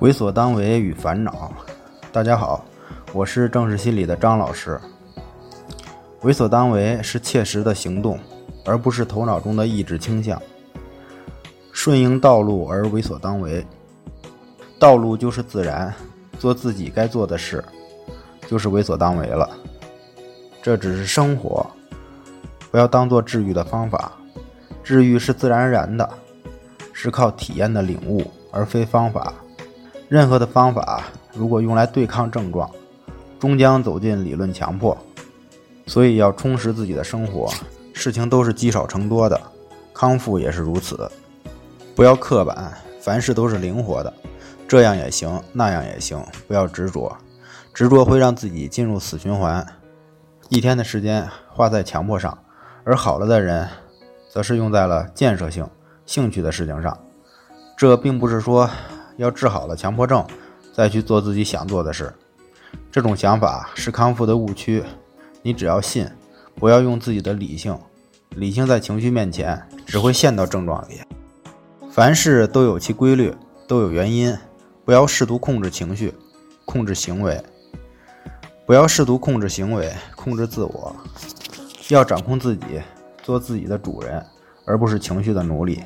为所当为与烦恼。大家好，我是正视心理的张老师。为所当为是切实的行动，而不是头脑中的意志倾向。顺应道路而为所当为，道路就是自然，做自己该做的事，就是为所当为了。这只是生活，不要当做治愈的方法。治愈是自然而然的，是靠体验的领悟，而非方法。任何的方法，如果用来对抗症状，终将走进理论强迫。所以要充实自己的生活，事情都是积少成多的，康复也是如此。不要刻板，凡事都是灵活的，这样也行，那样也行。不要执着，执着会让自己进入死循环。一天的时间花在强迫上，而好了的人，则是用在了建设性、兴趣的事情上。这并不是说。要治好了强迫症，再去做自己想做的事，这种想法是康复的误区。你只要信，不要用自己的理性，理性在情绪面前只会陷到症状里。凡事都有其规律，都有原因，不要试图控制情绪，控制行为，不要试图控制行为，控制自我，要掌控自己，做自己的主人，而不是情绪的奴隶。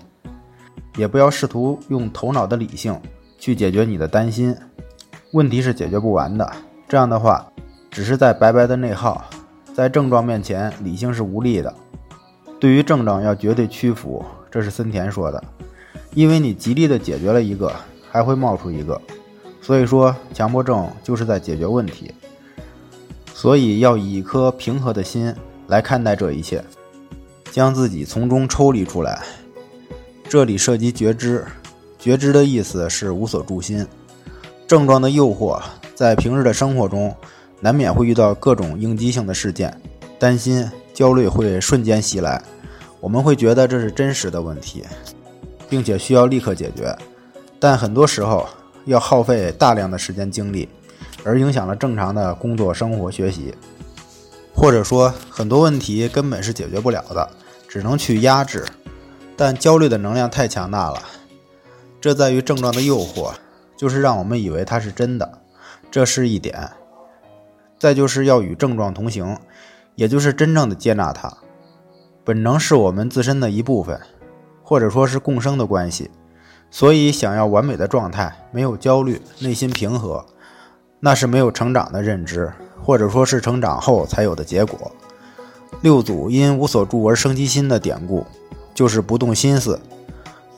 也不要试图用头脑的理性。去解决你的担心，问题是解决不完的。这样的话，只是在白白的内耗。在症状面前，理性是无力的。对于症状要绝对屈服，这是森田说的。因为你极力的解决了一个，还会冒出一个。所以说，强迫症就是在解决问题。所以要以一颗平和的心来看待这一切，将自己从中抽离出来。这里涉及觉知。觉知的意思是无所住心。症状的诱惑，在平日的生活中，难免会遇到各种应激性的事件，担心、焦虑会瞬间袭来。我们会觉得这是真实的问题，并且需要立刻解决。但很多时候要耗费大量的时间精力，而影响了正常的工作、生活、学习。或者说，很多问题根本是解决不了的，只能去压制。但焦虑的能量太强大了。这在于症状的诱惑，就是让我们以为它是真的，这是一点。再就是要与症状同行，也就是真正的接纳它。本能是我们自身的一部分，或者说是共生的关系。所以，想要完美的状态，没有焦虑，内心平和，那是没有成长的认知，或者说是成长后才有的结果。六祖因无所住而生其心的典故，就是不动心思。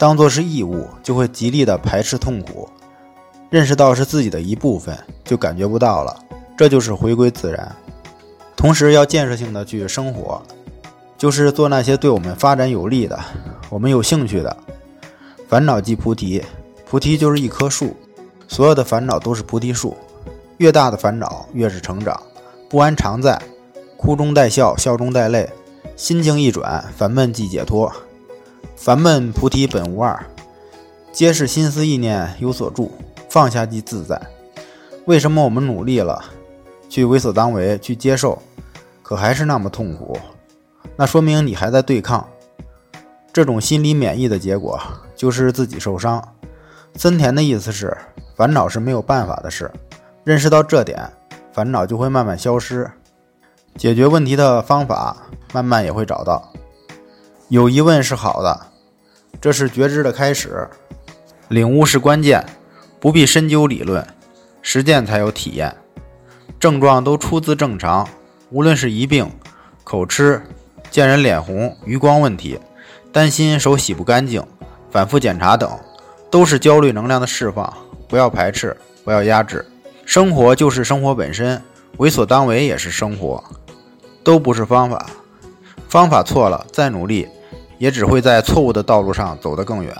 当做是义务，就会极力的排斥痛苦；认识到是自己的一部分，就感觉不到了。这就是回归自然。同时要建设性的去生活，就是做那些对我们发展有利的、我们有兴趣的。烦恼即菩提，菩提就是一棵树，所有的烦恼都是菩提树。越大的烦恼越是成长，不安常在，哭中带笑，笑中带泪，心境一转，烦闷即解脱。烦闷菩提本无二，皆是心思意念有所住，放下即自在。为什么我们努力了，去为所当为，去接受，可还是那么痛苦？那说明你还在对抗。这种心理免疫的结果，就是自己受伤。森田的意思是，烦恼是没有办法的事。认识到这点，烦恼就会慢慢消失，解决问题的方法慢慢也会找到。有疑问是好的。这是觉知的开始，领悟是关键，不必深究理论，实践才有体验。症状都出自正常，无论是疑病、口吃、见人脸红、余光问题、担心手洗不干净、反复检查等，都是焦虑能量的释放。不要排斥，不要压制。生活就是生活本身，为所当为也是生活，都不是方法。方法错了，再努力。也只会在错误的道路上走得更远。